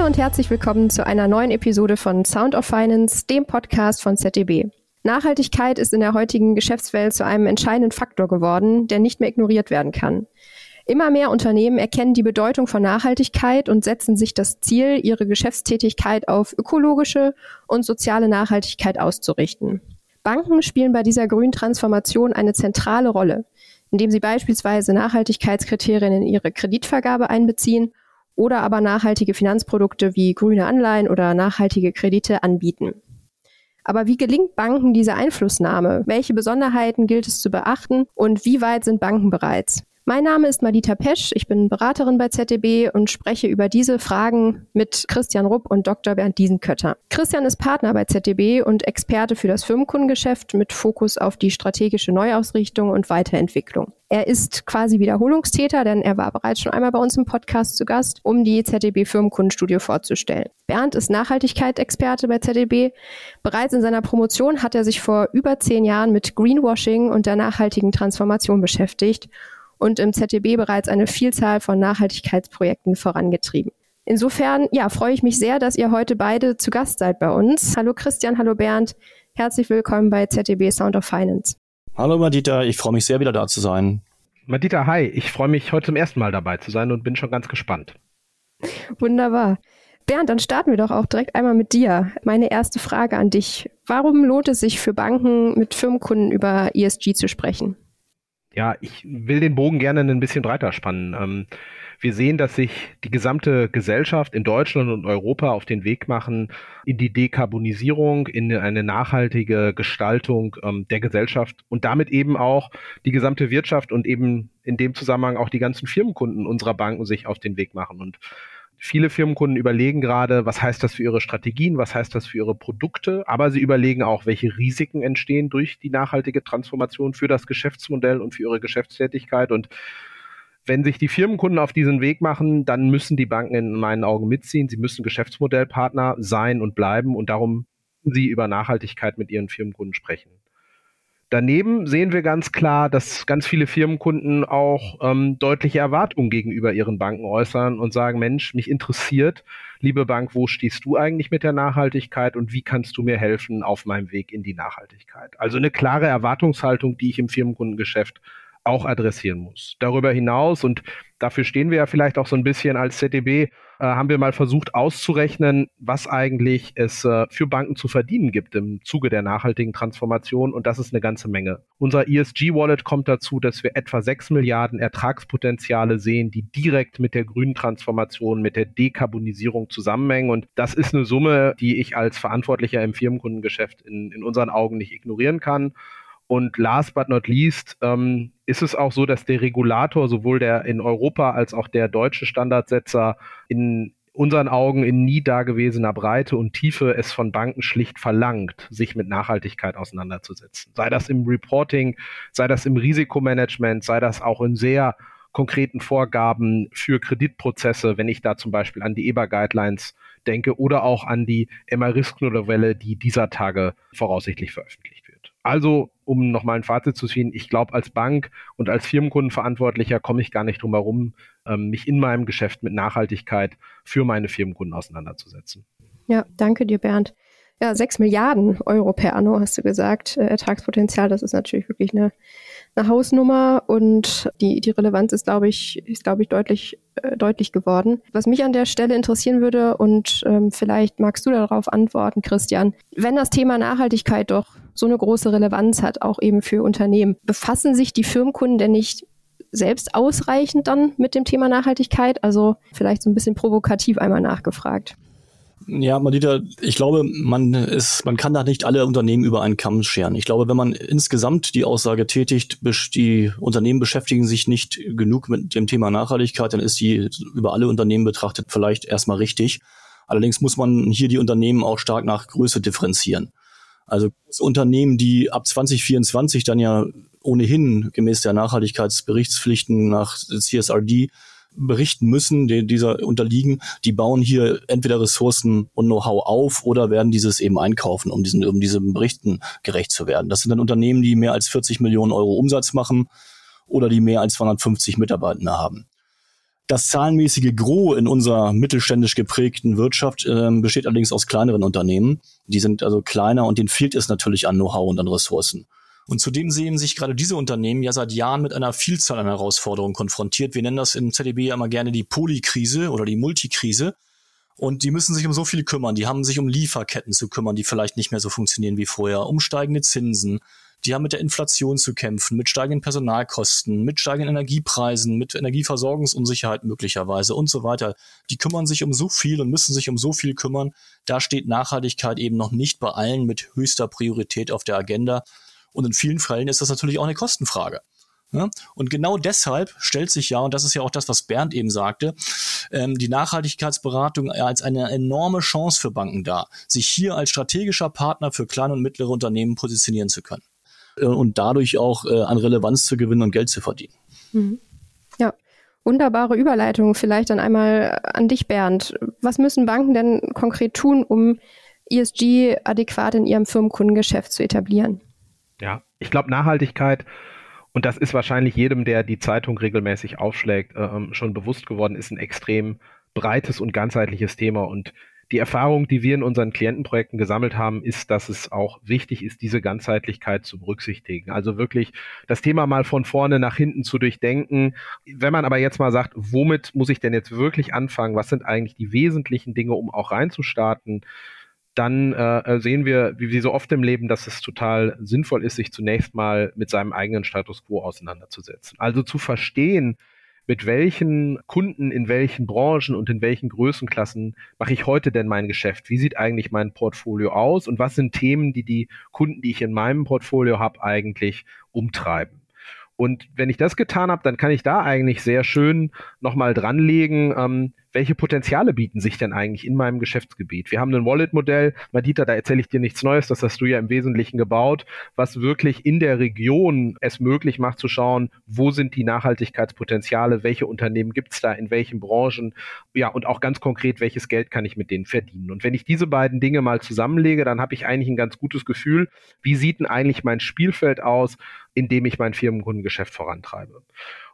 Hallo und herzlich willkommen zu einer neuen Episode von Sound of Finance, dem Podcast von ZDB. Nachhaltigkeit ist in der heutigen Geschäftswelt zu einem entscheidenden Faktor geworden, der nicht mehr ignoriert werden kann. Immer mehr Unternehmen erkennen die Bedeutung von Nachhaltigkeit und setzen sich das Ziel, ihre Geschäftstätigkeit auf ökologische und soziale Nachhaltigkeit auszurichten. Banken spielen bei dieser grünen Transformation eine zentrale Rolle, indem sie beispielsweise Nachhaltigkeitskriterien in ihre Kreditvergabe einbeziehen oder aber nachhaltige Finanzprodukte wie grüne Anleihen oder nachhaltige Kredite anbieten. Aber wie gelingt Banken diese Einflussnahme? Welche Besonderheiten gilt es zu beachten und wie weit sind Banken bereits? Mein Name ist Madita Pesch, ich bin Beraterin bei ZDB und spreche über diese Fragen mit Christian Rupp und Dr. Bernd Diesenkötter. Christian ist Partner bei ZDB und Experte für das Firmenkundengeschäft mit Fokus auf die strategische Neuausrichtung und Weiterentwicklung. Er ist quasi Wiederholungstäter, denn er war bereits schon einmal bei uns im Podcast zu Gast, um die ZDB Firmenkundenstudie vorzustellen. Bernd ist Nachhaltigkeitsexperte bei ZDB. Bereits in seiner Promotion hat er sich vor über zehn Jahren mit Greenwashing und der nachhaltigen Transformation beschäftigt und im ZDB bereits eine Vielzahl von Nachhaltigkeitsprojekten vorangetrieben. Insofern, ja, freue ich mich sehr, dass ihr heute beide zu Gast seid bei uns. Hallo Christian, hallo Bernd. Herzlich willkommen bei ZDB Sound of Finance. Hallo Madita, ich freue mich sehr, wieder da zu sein. Madita, hi, ich freue mich heute zum ersten Mal dabei zu sein und bin schon ganz gespannt. Wunderbar. Bernd, dann starten wir doch auch direkt einmal mit dir. Meine erste Frage an dich. Warum lohnt es sich für Banken, mit Firmenkunden über ESG zu sprechen? Ja, ich will den Bogen gerne ein bisschen breiter spannen. Ähm, wir sehen, dass sich die gesamte Gesellschaft in Deutschland und Europa auf den Weg machen in die Dekarbonisierung, in eine nachhaltige Gestaltung ähm, der Gesellschaft und damit eben auch die gesamte Wirtschaft und eben in dem Zusammenhang auch die ganzen Firmenkunden unserer Banken sich auf den Weg machen. Und Viele Firmenkunden überlegen gerade, was heißt das für ihre Strategien, was heißt das für ihre Produkte, aber sie überlegen auch, welche Risiken entstehen durch die nachhaltige Transformation für das Geschäftsmodell und für ihre Geschäftstätigkeit. Und wenn sich die Firmenkunden auf diesen Weg machen, dann müssen die Banken in meinen Augen mitziehen. Sie müssen Geschäftsmodellpartner sein und bleiben und darum sie über Nachhaltigkeit mit ihren Firmenkunden sprechen. Daneben sehen wir ganz klar, dass ganz viele Firmenkunden auch ähm, deutliche Erwartungen gegenüber ihren Banken äußern und sagen, Mensch, mich interessiert, liebe Bank, wo stehst du eigentlich mit der Nachhaltigkeit und wie kannst du mir helfen auf meinem Weg in die Nachhaltigkeit? Also eine klare Erwartungshaltung, die ich im Firmenkundengeschäft auch adressieren muss. Darüber hinaus, und dafür stehen wir ja vielleicht auch so ein bisschen als ZDB, äh, haben wir mal versucht auszurechnen, was eigentlich es äh, für Banken zu verdienen gibt im Zuge der nachhaltigen Transformation. Und das ist eine ganze Menge. Unser ESG-Wallet kommt dazu, dass wir etwa 6 Milliarden Ertragspotenziale sehen, die direkt mit der grünen Transformation, mit der Dekarbonisierung zusammenhängen. Und das ist eine Summe, die ich als Verantwortlicher im Firmenkundengeschäft in, in unseren Augen nicht ignorieren kann. Und last but not least ähm, ist es auch so, dass der Regulator, sowohl der in Europa als auch der deutsche Standardsetzer, in unseren Augen in nie dagewesener Breite und Tiefe es von Banken schlicht verlangt, sich mit Nachhaltigkeit auseinanderzusetzen. Sei das im Reporting, sei das im Risikomanagement, sei das auch in sehr konkreten Vorgaben für Kreditprozesse, wenn ich da zum Beispiel an die EBA-Guidelines denke oder auch an die MR-Risk-Novelle, die dieser Tage voraussichtlich veröffentlicht wird. Also, um nochmal ein Fazit zu ziehen, ich glaube, als Bank und als Firmenkundenverantwortlicher komme ich gar nicht drum herum, ähm, mich in meinem Geschäft mit Nachhaltigkeit für meine Firmenkunden auseinanderzusetzen. Ja, danke dir, Bernd. Ja, sechs Milliarden Euro per Anno, hast du gesagt, äh, Ertragspotenzial, das ist natürlich wirklich eine, eine Hausnummer und die, die Relevanz ist, glaube ich, ist, glaube ich, deutlich, äh, deutlich geworden. Was mich an der Stelle interessieren würde, und ähm, vielleicht magst du darauf antworten, Christian, wenn das Thema Nachhaltigkeit doch so eine große Relevanz hat, auch eben für Unternehmen. Befassen sich die Firmenkunden denn nicht selbst ausreichend dann mit dem Thema Nachhaltigkeit? Also vielleicht so ein bisschen provokativ einmal nachgefragt. Ja, Madita, ich glaube, man ist, man kann da nicht alle Unternehmen über einen Kamm scheren. Ich glaube, wenn man insgesamt die Aussage tätigt, die Unternehmen beschäftigen sich nicht genug mit dem Thema Nachhaltigkeit, dann ist die über alle Unternehmen betrachtet vielleicht erstmal richtig. Allerdings muss man hier die Unternehmen auch stark nach Größe differenzieren. Also Unternehmen, die ab 2024 dann ja ohnehin gemäß der Nachhaltigkeitsberichtspflichten nach CSRD berichten müssen, die dieser unterliegen, die bauen hier entweder Ressourcen und Know-how auf oder werden dieses eben einkaufen, um diesen, um diesen Berichten gerecht zu werden. Das sind dann Unternehmen, die mehr als 40 Millionen Euro Umsatz machen oder die mehr als 250 Mitarbeitende haben. Das zahlenmäßige Gros in unserer mittelständisch geprägten Wirtschaft äh, besteht allerdings aus kleineren Unternehmen. Die sind also kleiner und denen fehlt es natürlich an Know-how und an Ressourcen. Und zudem sehen sich gerade diese Unternehmen ja seit Jahren mit einer Vielzahl an Herausforderungen konfrontiert. Wir nennen das im ZDB ja immer gerne die Polykrise oder die Multikrise. Und die müssen sich um so viel kümmern. Die haben sich um Lieferketten zu kümmern, die vielleicht nicht mehr so funktionieren wie vorher, um steigende Zinsen, die haben mit der Inflation zu kämpfen, mit steigenden Personalkosten, mit steigenden Energiepreisen, mit Energieversorgungsunsicherheit möglicherweise und so weiter. Die kümmern sich um so viel und müssen sich um so viel kümmern. Da steht Nachhaltigkeit eben noch nicht bei allen mit höchster Priorität auf der Agenda. Und in vielen Fällen ist das natürlich auch eine Kostenfrage. Ja? Und genau deshalb stellt sich ja, und das ist ja auch das, was Bernd eben sagte, ähm, die Nachhaltigkeitsberatung als eine enorme Chance für Banken dar, sich hier als strategischer Partner für kleine und mittlere Unternehmen positionieren zu können. Äh, und dadurch auch äh, an Relevanz zu gewinnen und Geld zu verdienen. Mhm. Ja, wunderbare Überleitung vielleicht dann einmal an dich, Bernd. Was müssen Banken denn konkret tun, um ESG adäquat in ihrem Firmenkundengeschäft zu etablieren? Ja, ich glaube, Nachhaltigkeit und das ist wahrscheinlich jedem, der die Zeitung regelmäßig aufschlägt, äh, ähm, schon bewusst geworden, ist ein extrem breites und ganzheitliches Thema. Und die Erfahrung, die wir in unseren Klientenprojekten gesammelt haben, ist, dass es auch wichtig ist, diese Ganzheitlichkeit zu berücksichtigen. Also wirklich das Thema mal von vorne nach hinten zu durchdenken. Wenn man aber jetzt mal sagt, womit muss ich denn jetzt wirklich anfangen? Was sind eigentlich die wesentlichen Dinge, um auch reinzustarten? Dann äh, sehen wir, wie, wie so oft im Leben, dass es total sinnvoll ist, sich zunächst mal mit seinem eigenen Status quo auseinanderzusetzen. Also zu verstehen, mit welchen Kunden in welchen Branchen und in welchen Größenklassen mache ich heute denn mein Geschäft? Wie sieht eigentlich mein Portfolio aus und was sind Themen, die die Kunden, die ich in meinem Portfolio habe, eigentlich umtreiben? Und wenn ich das getan habe, dann kann ich da eigentlich sehr schön nochmal dranlegen, ähm, welche Potenziale bieten sich denn eigentlich in meinem Geschäftsgebiet? Wir haben ein Wallet-Modell, Madita, da erzähle ich dir nichts Neues, das hast du ja im Wesentlichen gebaut, was wirklich in der Region es möglich macht zu schauen, wo sind die Nachhaltigkeitspotenziale, welche Unternehmen gibt es da, in welchen Branchen, ja, und auch ganz konkret, welches Geld kann ich mit denen verdienen. Und wenn ich diese beiden Dinge mal zusammenlege, dann habe ich eigentlich ein ganz gutes Gefühl, wie sieht denn eigentlich mein Spielfeld aus, in dem ich mein Firmenkundengeschäft vorantreibe.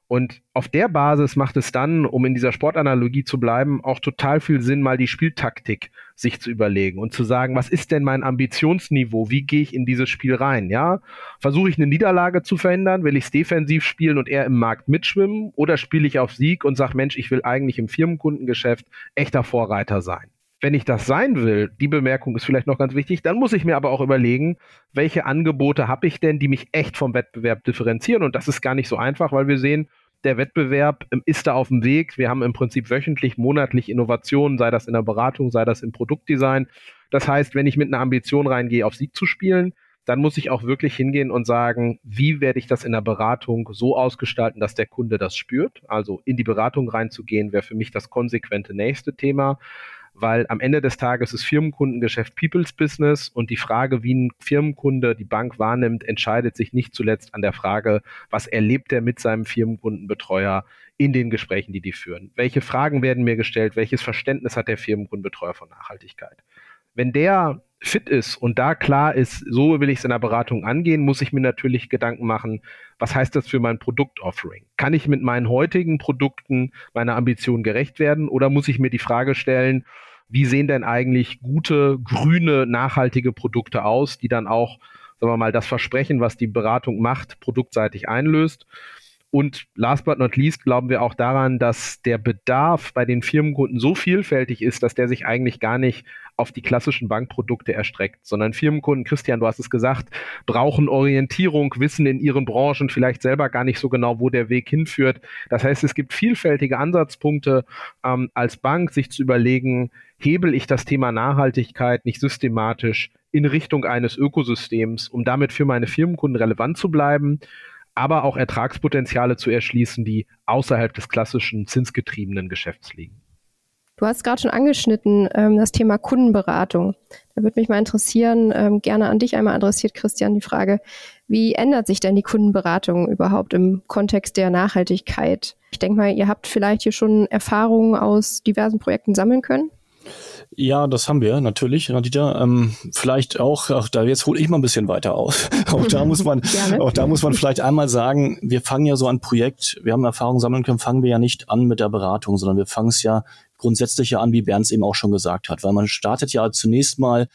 Und auf der Basis macht es dann, um in dieser Sportanalogie zu bleiben, auch total viel Sinn, mal die Spieltaktik sich zu überlegen und zu sagen, was ist denn mein Ambitionsniveau? Wie gehe ich in dieses Spiel rein? Ja, versuche ich eine Niederlage zu verhindern? Will ich es defensiv spielen und eher im Markt mitschwimmen? Oder spiele ich auf Sieg und sage, Mensch, ich will eigentlich im Firmenkundengeschäft echter Vorreiter sein? Wenn ich das sein will, die Bemerkung ist vielleicht noch ganz wichtig, dann muss ich mir aber auch überlegen, welche Angebote habe ich denn, die mich echt vom Wettbewerb differenzieren. Und das ist gar nicht so einfach, weil wir sehen, der Wettbewerb ähm, ist da auf dem Weg. Wir haben im Prinzip wöchentlich, monatlich Innovationen, sei das in der Beratung, sei das im Produktdesign. Das heißt, wenn ich mit einer Ambition reingehe, auf Sieg zu spielen, dann muss ich auch wirklich hingehen und sagen, wie werde ich das in der Beratung so ausgestalten, dass der Kunde das spürt. Also in die Beratung reinzugehen, wäre für mich das konsequente nächste Thema weil am Ende des Tages ist Firmenkundengeschäft People's Business und die Frage, wie ein Firmenkunde die Bank wahrnimmt, entscheidet sich nicht zuletzt an der Frage, was erlebt er mit seinem Firmenkundenbetreuer in den Gesprächen, die die führen. Welche Fragen werden mir gestellt? Welches Verständnis hat der Firmenkundenbetreuer von Nachhaltigkeit? Wenn der fit ist und da klar ist, so will ich es in der Beratung angehen, muss ich mir natürlich Gedanken machen, was heißt das für mein Produktoffering? Kann ich mit meinen heutigen Produkten meiner Ambition gerecht werden oder muss ich mir die Frage stellen, wie sehen denn eigentlich gute, grüne, nachhaltige Produkte aus, die dann auch, sagen wir mal, das Versprechen, was die Beratung macht, produktseitig einlöst? Und last but not least glauben wir auch daran, dass der Bedarf bei den Firmenkunden so vielfältig ist, dass der sich eigentlich gar nicht auf die klassischen Bankprodukte erstreckt, sondern Firmenkunden, Christian, du hast es gesagt, brauchen Orientierung, wissen in ihren Branchen vielleicht selber gar nicht so genau, wo der Weg hinführt. Das heißt, es gibt vielfältige Ansatzpunkte ähm, als Bank, sich zu überlegen, hebel ich das Thema Nachhaltigkeit nicht systematisch in Richtung eines Ökosystems, um damit für meine Firmenkunden relevant zu bleiben aber auch Ertragspotenziale zu erschließen, die außerhalb des klassischen zinsgetriebenen Geschäfts liegen. Du hast gerade schon angeschnitten ähm, das Thema Kundenberatung. Da würde mich mal interessieren, ähm, gerne an dich einmal adressiert, Christian, die Frage, wie ändert sich denn die Kundenberatung überhaupt im Kontext der Nachhaltigkeit? Ich denke mal, ihr habt vielleicht hier schon Erfahrungen aus diversen Projekten sammeln können. Ja, das haben wir natürlich, Radita. Ähm, vielleicht auch, auch da jetzt hole ich mal ein bisschen weiter aus. auch da muss man, auch da muss man vielleicht einmal sagen, wir fangen ja so ein Projekt, wir haben Erfahrung sammeln können, fangen wir ja nicht an mit der Beratung, sondern wir fangen es ja grundsätzlich ja an, wie Bernd es eben auch schon gesagt hat, weil man startet ja zunächst mal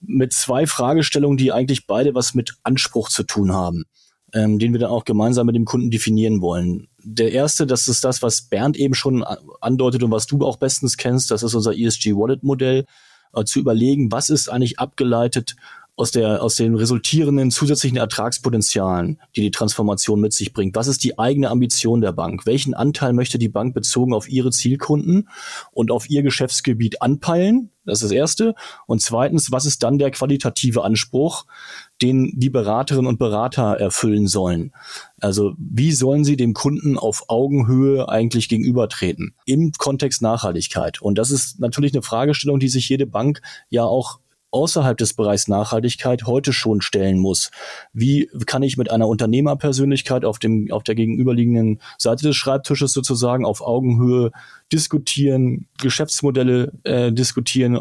mit zwei Fragestellungen, die eigentlich beide was mit Anspruch zu tun haben, ähm, den wir dann auch gemeinsam mit dem Kunden definieren wollen. Der erste, das ist das, was Bernd eben schon andeutet und was du auch bestens kennst, das ist unser ESG Wallet Modell, äh, zu überlegen, was ist eigentlich abgeleitet aus, der, aus den resultierenden zusätzlichen Ertragspotenzialen, die die Transformation mit sich bringt. Was ist die eigene Ambition der Bank? Welchen Anteil möchte die Bank bezogen auf ihre Zielkunden und auf ihr Geschäftsgebiet anpeilen? Das ist das Erste. Und zweitens, was ist dann der qualitative Anspruch, den die Beraterinnen und Berater erfüllen sollen? Also wie sollen sie dem Kunden auf Augenhöhe eigentlich gegenübertreten im Kontext Nachhaltigkeit? Und das ist natürlich eine Fragestellung, die sich jede Bank ja auch außerhalb des Bereichs Nachhaltigkeit heute schon stellen muss. Wie kann ich mit einer Unternehmerpersönlichkeit auf dem, auf der gegenüberliegenden Seite des Schreibtisches sozusagen auf Augenhöhe diskutieren, Geschäftsmodelle äh, diskutieren,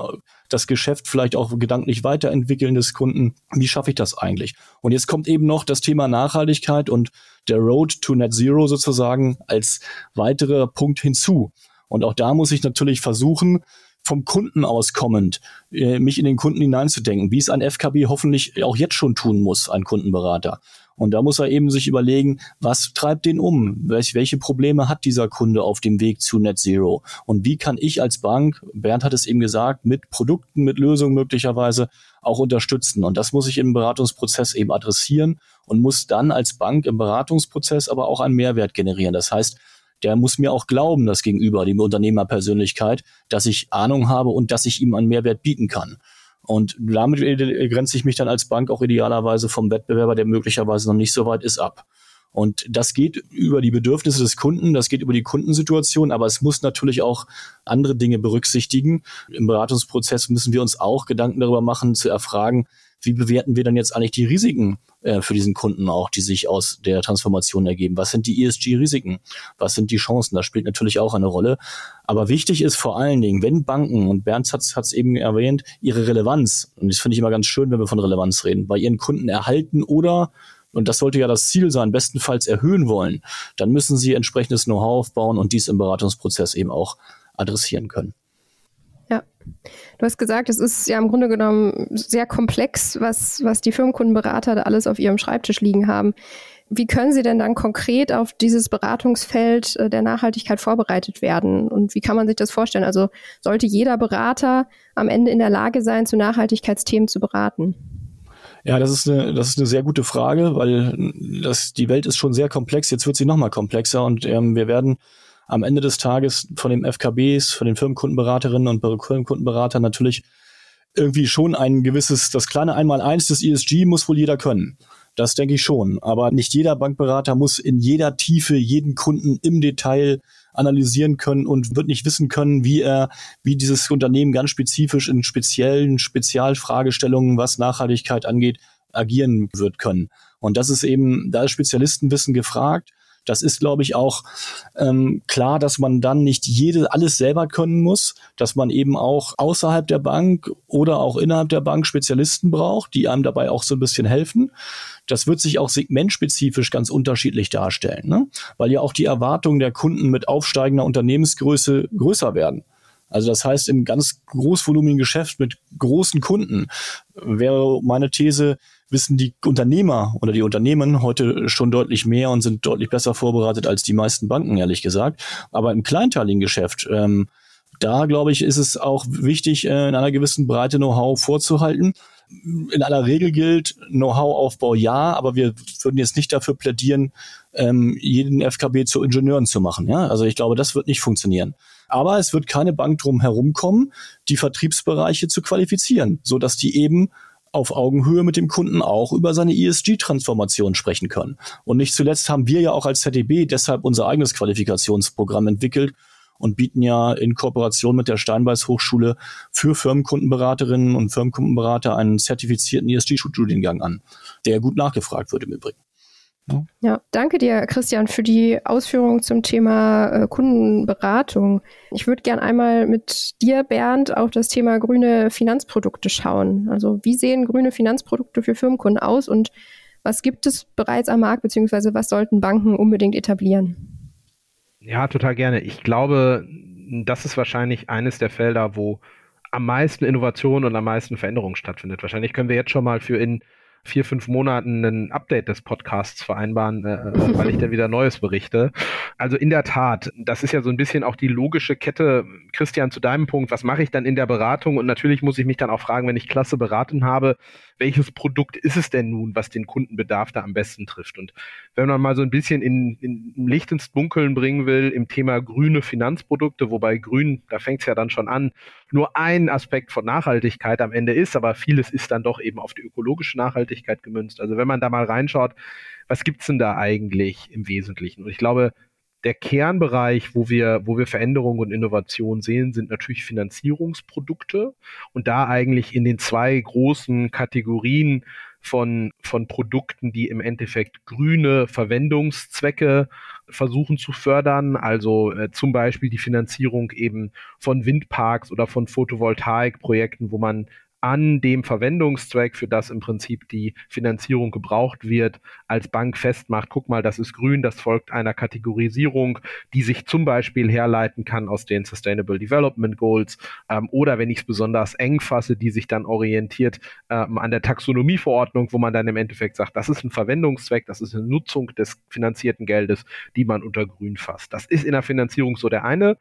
das Geschäft vielleicht auch gedanklich weiterentwickeln des Kunden. Wie schaffe ich das eigentlich? Und jetzt kommt eben noch das Thema Nachhaltigkeit und der Road to Net Zero sozusagen als weiterer Punkt hinzu. Und auch da muss ich natürlich versuchen, vom Kunden aus kommend, äh, mich in den Kunden hineinzudenken, wie es ein FKB hoffentlich auch jetzt schon tun muss, ein Kundenberater. Und da muss er eben sich überlegen, was treibt den um? Welch, welche Probleme hat dieser Kunde auf dem Weg zu Net Zero? Und wie kann ich als Bank, Bernd hat es eben gesagt, mit Produkten, mit Lösungen möglicherweise auch unterstützen? Und das muss ich im Beratungsprozess eben adressieren und muss dann als Bank im Beratungsprozess aber auch einen Mehrwert generieren. Das heißt, der muss mir auch glauben, das Gegenüber, die Unternehmerpersönlichkeit, dass ich Ahnung habe und dass ich ihm einen Mehrwert bieten kann. Und damit grenze ich mich dann als Bank auch idealerweise vom Wettbewerber, der möglicherweise noch nicht so weit ist, ab. Und das geht über die Bedürfnisse des Kunden, das geht über die Kundensituation, aber es muss natürlich auch andere Dinge berücksichtigen. Im Beratungsprozess müssen wir uns auch Gedanken darüber machen, zu erfragen, wie bewerten wir dann jetzt eigentlich die Risiken äh, für diesen Kunden auch, die sich aus der Transformation ergeben? Was sind die ESG-Risiken? Was sind die Chancen? Das spielt natürlich auch eine Rolle. Aber wichtig ist vor allen Dingen, wenn Banken, und Bernd hat es eben erwähnt, ihre Relevanz, und das finde ich immer ganz schön, wenn wir von Relevanz reden, bei ihren Kunden erhalten oder und das sollte ja das Ziel sein, bestenfalls erhöhen wollen, dann müssen sie entsprechendes Know-how aufbauen und dies im Beratungsprozess eben auch adressieren können. Du hast gesagt, es ist ja im Grunde genommen sehr komplex, was, was die Firmenkundenberater da alles auf ihrem Schreibtisch liegen haben. Wie können Sie denn dann konkret auf dieses Beratungsfeld äh, der Nachhaltigkeit vorbereitet werden? Und wie kann man sich das vorstellen? Also sollte jeder Berater am Ende in der Lage sein, zu Nachhaltigkeitsthemen zu beraten? Ja, das ist eine, das ist eine sehr gute Frage, weil das, die Welt ist schon sehr komplex. Jetzt wird sie noch mal komplexer und ähm, wir werden am Ende des Tages von den FKBs, von den Firmenkundenberaterinnen und Firmenkundenberatern natürlich irgendwie schon ein gewisses, das kleine Einmaleins des ESG muss wohl jeder können. Das denke ich schon. Aber nicht jeder Bankberater muss in jeder Tiefe jeden Kunden im Detail analysieren können und wird nicht wissen können, wie er, wie dieses Unternehmen ganz spezifisch in speziellen Spezialfragestellungen, was Nachhaltigkeit angeht, agieren wird können. Und das ist eben, da ist Spezialistenwissen gefragt. Das ist, glaube ich, auch ähm, klar, dass man dann nicht jede alles selber können muss, dass man eben auch außerhalb der Bank oder auch innerhalb der Bank Spezialisten braucht, die einem dabei auch so ein bisschen helfen. Das wird sich auch segmentspezifisch ganz unterschiedlich darstellen, ne? weil ja auch die Erwartungen der Kunden mit aufsteigender Unternehmensgröße größer werden. Also das heißt, im ganz großvolumigen Geschäft mit großen Kunden wäre meine These, wissen die Unternehmer oder die Unternehmen heute schon deutlich mehr und sind deutlich besser vorbereitet als die meisten Banken, ehrlich gesagt. Aber im kleinteiligen Geschäft, ähm, da glaube ich, ist es auch wichtig, äh, in einer gewissen Breite Know-how vorzuhalten. In aller Regel gilt Know-how-Aufbau ja, aber wir würden jetzt nicht dafür plädieren, ähm, jeden FKB zu Ingenieuren zu machen. Ja? Also ich glaube, das wird nicht funktionieren. Aber es wird keine Bank drum herumkommen, die Vertriebsbereiche zu qualifizieren, so dass die eben auf Augenhöhe mit dem Kunden auch über seine ESG-Transformation sprechen können. Und nicht zuletzt haben wir ja auch als ZDB deshalb unser eigenes Qualifikationsprogramm entwickelt und bieten ja in Kooperation mit der Steinbeiß Hochschule für Firmenkundenberaterinnen und Firmenkundenberater einen zertifizierten ESG-Studiengang an, der gut nachgefragt wird im Übrigen. Ja. ja. danke dir, Christian, für die Ausführungen zum Thema äh, Kundenberatung. Ich würde gern einmal mit dir, Bernd, auf das Thema grüne Finanzprodukte schauen. Also wie sehen grüne Finanzprodukte für Firmenkunden aus und was gibt es bereits am Markt, beziehungsweise was sollten Banken unbedingt etablieren? Ja, total gerne. Ich glaube, das ist wahrscheinlich eines der Felder, wo am meisten Innovation und am meisten Veränderung stattfindet. Wahrscheinlich können wir jetzt schon mal für in vier, fünf Monaten ein Update des Podcasts vereinbaren, äh, äh weil ich dann wieder Neues berichte. Also in der Tat, das ist ja so ein bisschen auch die logische Kette, Christian, zu deinem Punkt, was mache ich dann in der Beratung? Und natürlich muss ich mich dann auch fragen, wenn ich klasse beraten habe, welches Produkt ist es denn nun, was den Kundenbedarf da am besten trifft? Und wenn man mal so ein bisschen in, in Licht ins Dunkeln bringen will im Thema grüne Finanzprodukte, wobei grün, da fängt es ja dann schon an, nur ein Aspekt von Nachhaltigkeit am Ende ist, aber vieles ist dann doch eben auf die ökologische Nachhaltigkeit gemünzt. Also wenn man da mal reinschaut, was gibt's denn da eigentlich im Wesentlichen? Und ich glaube, der Kernbereich, wo wir, wo wir Veränderung und Innovation sehen, sind natürlich Finanzierungsprodukte und da eigentlich in den zwei großen Kategorien von, von Produkten, die im Endeffekt grüne Verwendungszwecke versuchen zu fördern, also äh, zum Beispiel die Finanzierung eben von Windparks oder von Photovoltaikprojekten, wo man an dem Verwendungszweck, für das im Prinzip die Finanzierung gebraucht wird, als Bank festmacht, guck mal, das ist grün, das folgt einer Kategorisierung, die sich zum Beispiel herleiten kann aus den Sustainable Development Goals ähm, oder wenn ich es besonders eng fasse, die sich dann orientiert ähm, an der Taxonomieverordnung, wo man dann im Endeffekt sagt, das ist ein Verwendungszweck, das ist eine Nutzung des finanzierten Geldes, die man unter grün fasst. Das ist in der Finanzierung so der eine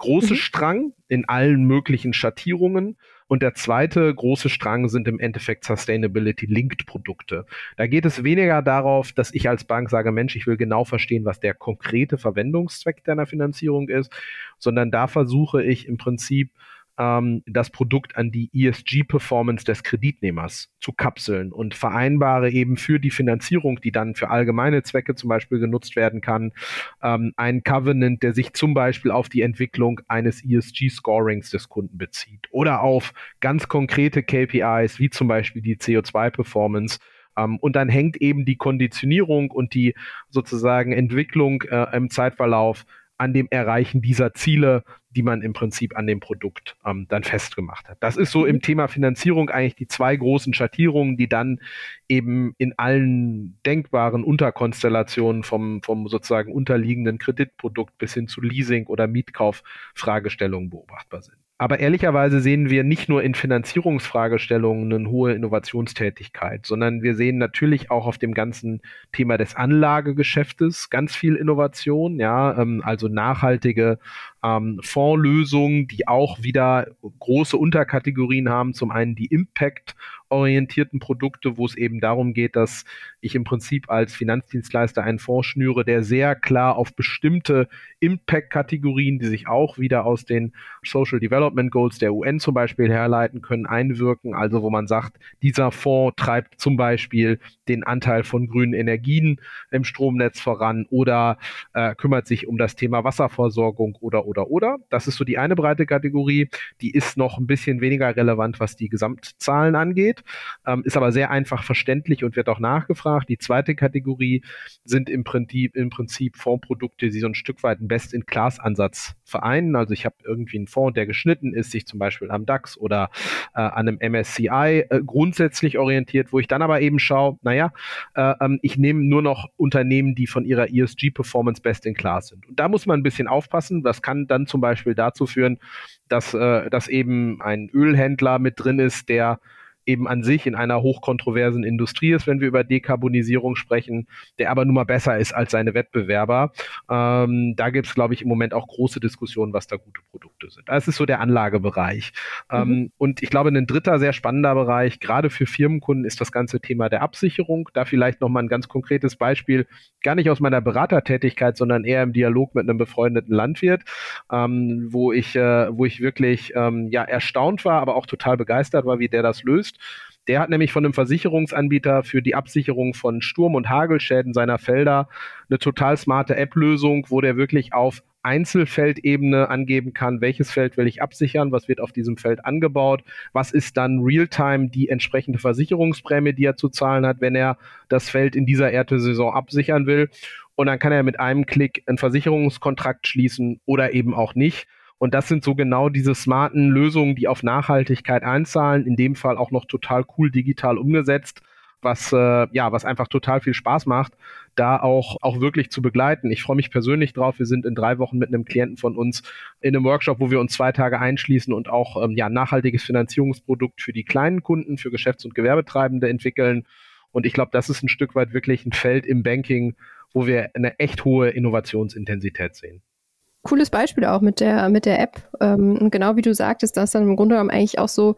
große mhm. Strang in allen möglichen Schattierungen. Und der zweite große Strang sind im Endeffekt Sustainability-Linked Produkte. Da geht es weniger darauf, dass ich als Bank sage, Mensch, ich will genau verstehen, was der konkrete Verwendungszweck deiner Finanzierung ist, sondern da versuche ich im Prinzip ähm, das Produkt an die ESG-Performance des Kreditnehmers zu kapseln und vereinbare eben für die Finanzierung, die dann für allgemeine Zwecke zum Beispiel genutzt werden kann, ähm, einen Covenant, der sich zum Beispiel auf die Entwicklung eines ESG-Scorings des Kunden bezieht oder auf ganz konkrete KPIs, wie zum Beispiel die CO2-Performance ähm, und dann hängt eben die Konditionierung und die sozusagen Entwicklung äh, im Zeitverlauf an dem Erreichen dieser Ziele, die man im Prinzip an dem Produkt ähm, dann festgemacht hat. Das ist so im mhm. Thema Finanzierung eigentlich die zwei großen Schattierungen, die dann eben in allen denkbaren Unterkonstellationen vom, vom sozusagen unterliegenden Kreditprodukt bis hin zu Leasing oder Mietkauf Fragestellungen beobachtbar sind. Aber ehrlicherweise sehen wir nicht nur in Finanzierungsfragestellungen eine hohe Innovationstätigkeit, sondern wir sehen natürlich auch auf dem ganzen Thema des Anlagegeschäftes ganz viel Innovation, ja, ähm, also nachhaltige ähm, Fondslösungen, die auch wieder große Unterkategorien haben. Zum einen die Impact orientierten Produkte, wo es eben darum geht, dass ich im Prinzip als Finanzdienstleister einen Fonds schnüre, der sehr klar auf bestimmte Impact-Kategorien, die sich auch wieder aus den Social Development Goals der UN zum Beispiel herleiten können, einwirken. Also wo man sagt, dieser Fonds treibt zum Beispiel den Anteil von grünen Energien im Stromnetz voran oder äh, kümmert sich um das Thema Wasserversorgung oder oder oder. Das ist so die eine breite Kategorie. Die ist noch ein bisschen weniger relevant, was die Gesamtzahlen angeht, ähm, ist aber sehr einfach verständlich und wird auch nachgefragt. Die zweite Kategorie sind im Prinzip, im Prinzip Fondsprodukte, die so ein Stück weit einen Best-in-Class-Ansatz vereinen. Also ich habe irgendwie einen Fonds, der geschnitten ist, sich zum Beispiel am DAX oder äh, an einem MSCI äh, grundsätzlich orientiert, wo ich dann aber eben schaue, naja, äh, ähm, ich nehme nur noch Unternehmen, die von ihrer ESG-Performance best in class sind. Und da muss man ein bisschen aufpassen. Das kann dann zum Beispiel dazu führen, dass, äh, dass eben ein Ölhändler mit drin ist, der eben an sich in einer hochkontroversen Industrie ist, wenn wir über Dekarbonisierung sprechen, der aber nun mal besser ist als seine Wettbewerber. Ähm, da gibt es, glaube ich, im Moment auch große Diskussionen, was da gute Produkte sind. Das ist so der Anlagebereich. Ähm, mhm. Ähm, und ich glaube, ein dritter sehr spannender Bereich, gerade für Firmenkunden, ist das ganze Thema der Absicherung. Da vielleicht nochmal ein ganz konkretes Beispiel, gar nicht aus meiner Beratertätigkeit, sondern eher im Dialog mit einem befreundeten Landwirt, ähm, wo ich, äh, wo ich wirklich ähm, ja erstaunt war, aber auch total begeistert war, wie der das löst. Der hat nämlich von einem Versicherungsanbieter für die Absicherung von Sturm- und Hagelschäden seiner Felder eine total smarte App-Lösung, wo der wirklich auf Einzelfeldebene angeben kann, welches Feld will ich absichern, was wird auf diesem Feld angebaut, was ist dann Realtime die entsprechende Versicherungsprämie, die er zu zahlen hat, wenn er das Feld in dieser Erntesaison absichern will. Und dann kann er mit einem Klick einen Versicherungskontrakt schließen oder eben auch nicht. Und das sind so genau diese smarten Lösungen, die auf Nachhaltigkeit einzahlen, in dem Fall auch noch total cool digital umgesetzt was äh, ja, was einfach total viel Spaß macht, da auch auch wirklich zu begleiten. Ich freue mich persönlich drauf. Wir sind in drei Wochen mit einem Klienten von uns in einem Workshop, wo wir uns zwei Tage einschließen und auch ähm, ja nachhaltiges Finanzierungsprodukt für die kleinen Kunden, für Geschäfts- und Gewerbetreibende entwickeln. Und ich glaube, das ist ein Stück weit wirklich ein Feld im Banking, wo wir eine echt hohe Innovationsintensität sehen cooles Beispiel auch mit der, mit der App. Ähm, genau wie du sagtest, das dann im Grunde genommen eigentlich auch so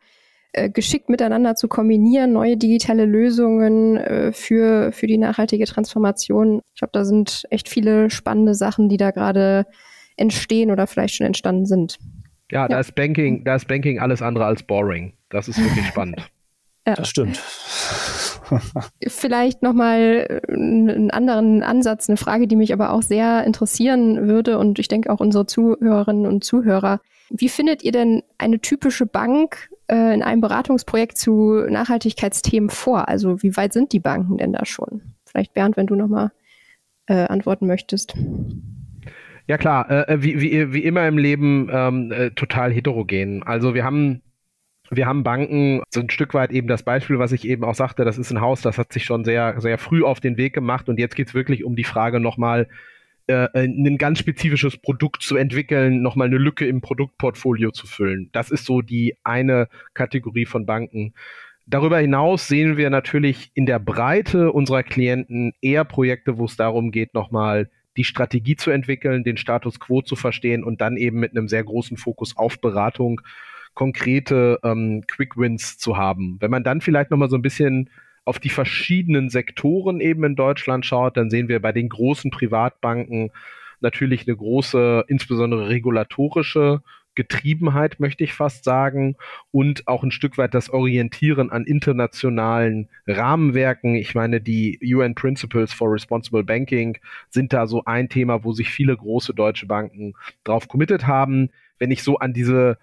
äh, geschickt miteinander zu kombinieren, neue digitale Lösungen äh, für, für die nachhaltige Transformation. Ich glaube, da sind echt viele spannende Sachen, die da gerade entstehen oder vielleicht schon entstanden sind. Ja, ja, da ist Banking, da ist Banking alles andere als boring. Das ist wirklich spannend. Ja. Das stimmt. Vielleicht nochmal einen anderen Ansatz, eine Frage, die mich aber auch sehr interessieren würde und ich denke auch unsere Zuhörerinnen und Zuhörer. Wie findet ihr denn eine typische Bank äh, in einem Beratungsprojekt zu Nachhaltigkeitsthemen vor? Also wie weit sind die Banken denn da schon? Vielleicht Bernd, wenn du nochmal äh, antworten möchtest. Ja klar, äh, wie, wie, wie immer im Leben ähm, äh, total heterogen. Also wir haben wir haben Banken, so ein Stück weit eben das Beispiel, was ich eben auch sagte, das ist ein Haus, das hat sich schon sehr, sehr früh auf den Weg gemacht und jetzt geht es wirklich um die Frage nochmal, äh, ein ganz spezifisches Produkt zu entwickeln, nochmal eine Lücke im Produktportfolio zu füllen. Das ist so die eine Kategorie von Banken. Darüber hinaus sehen wir natürlich in der Breite unserer Klienten eher Projekte, wo es darum geht, nochmal die Strategie zu entwickeln, den Status quo zu verstehen und dann eben mit einem sehr großen Fokus auf Beratung konkrete ähm, Quick Wins zu haben. Wenn man dann vielleicht nochmal so ein bisschen auf die verschiedenen Sektoren eben in Deutschland schaut, dann sehen wir bei den großen Privatbanken natürlich eine große, insbesondere regulatorische Getriebenheit, möchte ich fast sagen, und auch ein Stück weit das Orientieren an internationalen Rahmenwerken. Ich meine, die UN Principles for Responsible Banking sind da so ein Thema, wo sich viele große deutsche Banken drauf committed haben. Wenn ich so an diese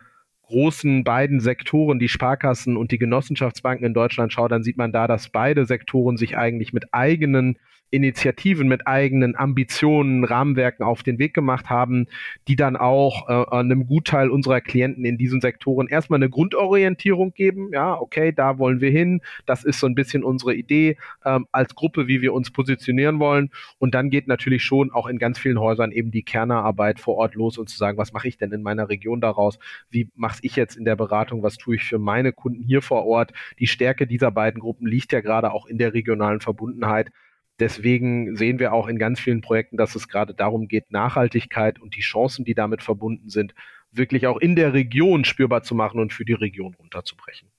großen beiden Sektoren, die Sparkassen und die Genossenschaftsbanken in Deutschland schaut, dann sieht man da, dass beide Sektoren sich eigentlich mit eigenen Initiativen, mit eigenen Ambitionen, Rahmenwerken auf den Weg gemacht haben, die dann auch äh, einem Gutteil unserer Klienten in diesen Sektoren erstmal eine Grundorientierung geben. Ja, okay, da wollen wir hin. Das ist so ein bisschen unsere Idee ähm, als Gruppe, wie wir uns positionieren wollen. Und dann geht natürlich schon auch in ganz vielen Häusern eben die Kernarbeit vor Ort los und zu sagen, was mache ich denn in meiner Region daraus? Wie mache ich jetzt in der Beratung? Was tue ich für meine Kunden hier vor Ort? Die Stärke dieser beiden Gruppen liegt ja gerade auch in der regionalen Verbundenheit. Deswegen sehen wir auch in ganz vielen Projekten, dass es gerade darum geht, Nachhaltigkeit und die Chancen, die damit verbunden sind, wirklich auch in der Region spürbar zu machen und für die Region runterzubrechen.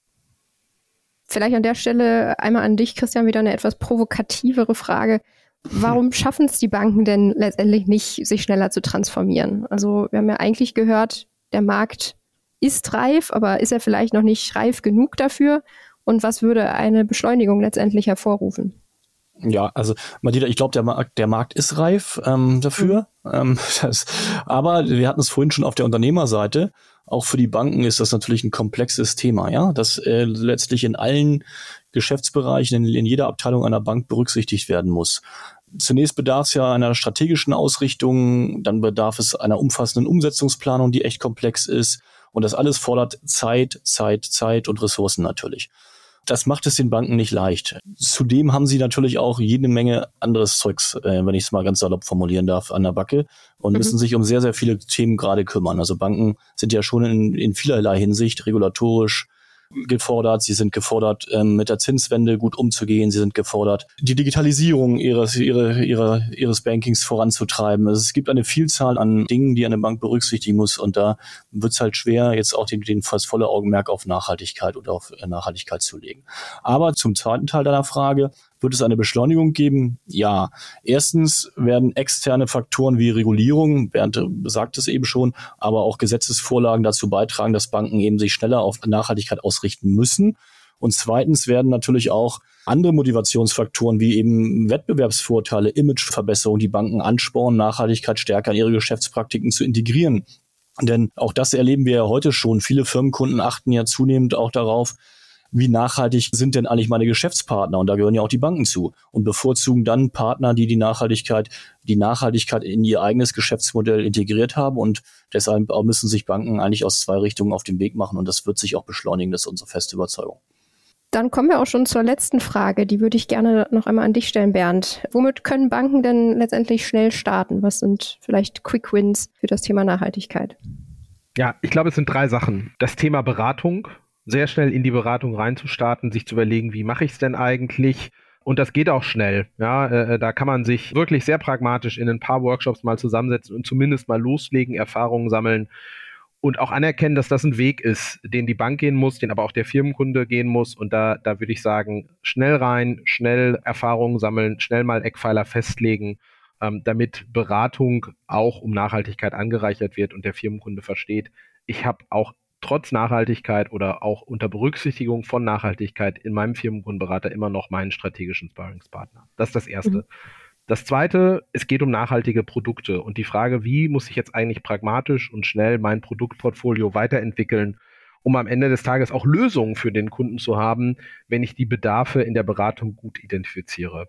Vielleicht an der Stelle einmal an dich, Christian, wieder eine etwas provokativere Frage. Warum schaffen es die Banken denn letztendlich nicht, sich schneller zu transformieren? Also wir haben ja eigentlich gehört, der Markt ist reif, aber ist er vielleicht noch nicht reif genug dafür? Und was würde eine Beschleunigung letztendlich hervorrufen? Ja, also Madita, ich glaube, der Markt, der Markt ist reif ähm, dafür. Mhm. Ähm, das, aber wir hatten es vorhin schon auf der Unternehmerseite. Auch für die Banken ist das natürlich ein komplexes Thema, ja, das äh, letztlich in allen Geschäftsbereichen, in, in jeder Abteilung einer Bank berücksichtigt werden muss. Zunächst bedarf es ja einer strategischen Ausrichtung, dann bedarf es einer umfassenden Umsetzungsplanung, die echt komplex ist. Und das alles fordert Zeit, Zeit, Zeit und Ressourcen natürlich. Das macht es den Banken nicht leicht. Zudem haben sie natürlich auch jede Menge anderes Zeugs, äh, wenn ich es mal ganz salopp formulieren darf, an der Backe und mhm. müssen sich um sehr, sehr viele Themen gerade kümmern. Also Banken sind ja schon in, in vielerlei Hinsicht regulatorisch gefordert, sie sind gefordert, ähm, mit der Zinswende gut umzugehen, sie sind gefordert, die Digitalisierung ihres, ihre, ihre, ihres Bankings voranzutreiben. Also es gibt eine Vielzahl an Dingen, die eine Bank berücksichtigen muss und da wird es halt schwer, jetzt auch den, den fast volle Augenmerk auf Nachhaltigkeit und auf äh, Nachhaltigkeit zu legen. Aber zum zweiten Teil deiner Frage, wird es eine Beschleunigung geben? Ja. Erstens werden externe Faktoren wie Regulierung, Bernd sagt es eben schon, aber auch Gesetzesvorlagen dazu beitragen, dass Banken eben sich schneller auf Nachhaltigkeit ausrichten müssen. Und zweitens werden natürlich auch andere Motivationsfaktoren wie eben Wettbewerbsvorteile, Imageverbesserung, die Banken anspornen, Nachhaltigkeit stärker in ihre Geschäftspraktiken zu integrieren. Denn auch das erleben wir ja heute schon. Viele Firmenkunden achten ja zunehmend auch darauf, wie nachhaltig sind denn eigentlich meine Geschäftspartner? Und da gehören ja auch die Banken zu. Und bevorzugen dann Partner, die die Nachhaltigkeit, die Nachhaltigkeit in ihr eigenes Geschäftsmodell integriert haben. Und deshalb müssen sich Banken eigentlich aus zwei Richtungen auf den Weg machen. Und das wird sich auch beschleunigen. Das ist unsere feste Überzeugung. Dann kommen wir auch schon zur letzten Frage. Die würde ich gerne noch einmal an dich stellen, Bernd. Womit können Banken denn letztendlich schnell starten? Was sind vielleicht Quick Wins für das Thema Nachhaltigkeit? Ja, ich glaube, es sind drei Sachen. Das Thema Beratung, sehr schnell in die Beratung reinzustarten, sich zu überlegen, wie mache ich es denn eigentlich? Und das geht auch schnell. Ja, äh, da kann man sich wirklich sehr pragmatisch in ein paar Workshops mal zusammensetzen und zumindest mal loslegen, Erfahrungen sammeln und auch anerkennen, dass das ein Weg ist, den die Bank gehen muss, den aber auch der Firmenkunde gehen muss. Und da, da würde ich sagen, schnell rein, schnell Erfahrungen sammeln, schnell mal Eckpfeiler festlegen, ähm, damit Beratung auch um Nachhaltigkeit angereichert wird und der Firmenkunde versteht, ich habe auch trotz Nachhaltigkeit oder auch unter Berücksichtigung von Nachhaltigkeit in meinem Firmenkundenberater immer noch meinen strategischen Sparringspartner. Das ist das Erste. Mhm. Das zweite, es geht um nachhaltige Produkte und die Frage, wie muss ich jetzt eigentlich pragmatisch und schnell mein Produktportfolio weiterentwickeln, um am Ende des Tages auch Lösungen für den Kunden zu haben, wenn ich die Bedarfe in der Beratung gut identifiziere.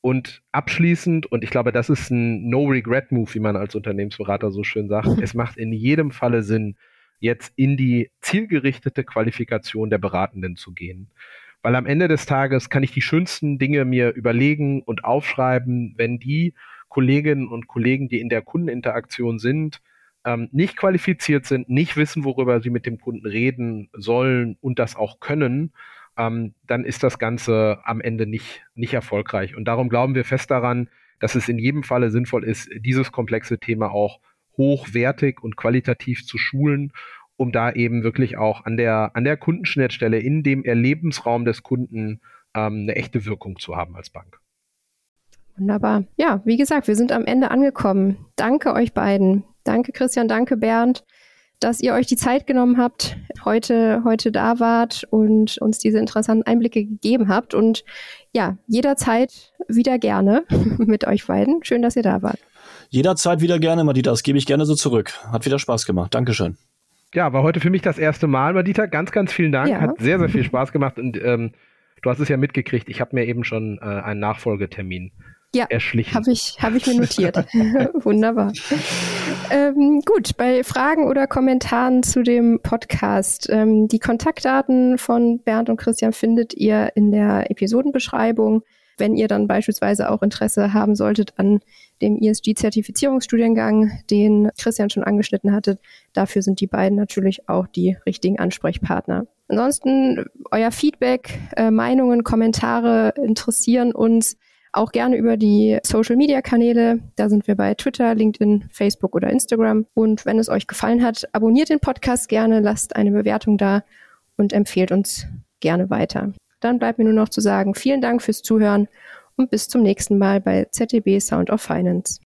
Und abschließend, und ich glaube, das ist ein No-Regret-Move, wie man als Unternehmensberater so schön sagt, es macht in jedem Falle Sinn, jetzt in die zielgerichtete Qualifikation der Beratenden zu gehen. Weil am Ende des Tages kann ich die schönsten Dinge mir überlegen und aufschreiben, wenn die Kolleginnen und Kollegen, die in der Kundeninteraktion sind, ähm, nicht qualifiziert sind, nicht wissen, worüber sie mit dem Kunden reden sollen und das auch können, ähm, dann ist das Ganze am Ende nicht, nicht erfolgreich. Und darum glauben wir fest daran, dass es in jedem Falle sinnvoll ist, dieses komplexe Thema auch hochwertig und qualitativ zu schulen um da eben wirklich auch an der, an der Kundenschnittstelle in dem Erlebensraum des Kunden ähm, eine echte Wirkung zu haben als Bank. Wunderbar. Ja, wie gesagt, wir sind am Ende angekommen. Danke euch beiden. Danke Christian, danke Bernd, dass ihr euch die Zeit genommen habt, heute, heute da wart und uns diese interessanten Einblicke gegeben habt. Und ja, jederzeit wieder gerne mit euch beiden. Schön, dass ihr da wart. Jederzeit wieder gerne, Madita. Das gebe ich gerne so zurück. Hat wieder Spaß gemacht. Dankeschön. Ja, war heute für mich das erste Mal, Madita. Ganz, ganz vielen Dank. Ja. Hat sehr, sehr viel Spaß gemacht und ähm, du hast es ja mitgekriegt. Ich habe mir eben schon äh, einen Nachfolgetermin ja, erschlichen. Habe ich, hab ich mir notiert. Wunderbar. Ähm, gut, bei Fragen oder Kommentaren zu dem Podcast. Ähm, die Kontaktdaten von Bernd und Christian findet ihr in der Episodenbeschreibung. Wenn ihr dann beispielsweise auch Interesse haben solltet an dem ESG-Zertifizierungsstudiengang, den Christian schon angeschnitten hatte, dafür sind die beiden natürlich auch die richtigen Ansprechpartner. Ansonsten euer Feedback, äh, Meinungen, Kommentare interessieren uns auch gerne über die Social-Media-Kanäle. Da sind wir bei Twitter, LinkedIn, Facebook oder Instagram. Und wenn es euch gefallen hat, abonniert den Podcast gerne, lasst eine Bewertung da und empfehlt uns gerne weiter. Dann bleibt mir nur noch zu sagen, vielen Dank fürs Zuhören und bis zum nächsten Mal bei ZDB Sound of Finance.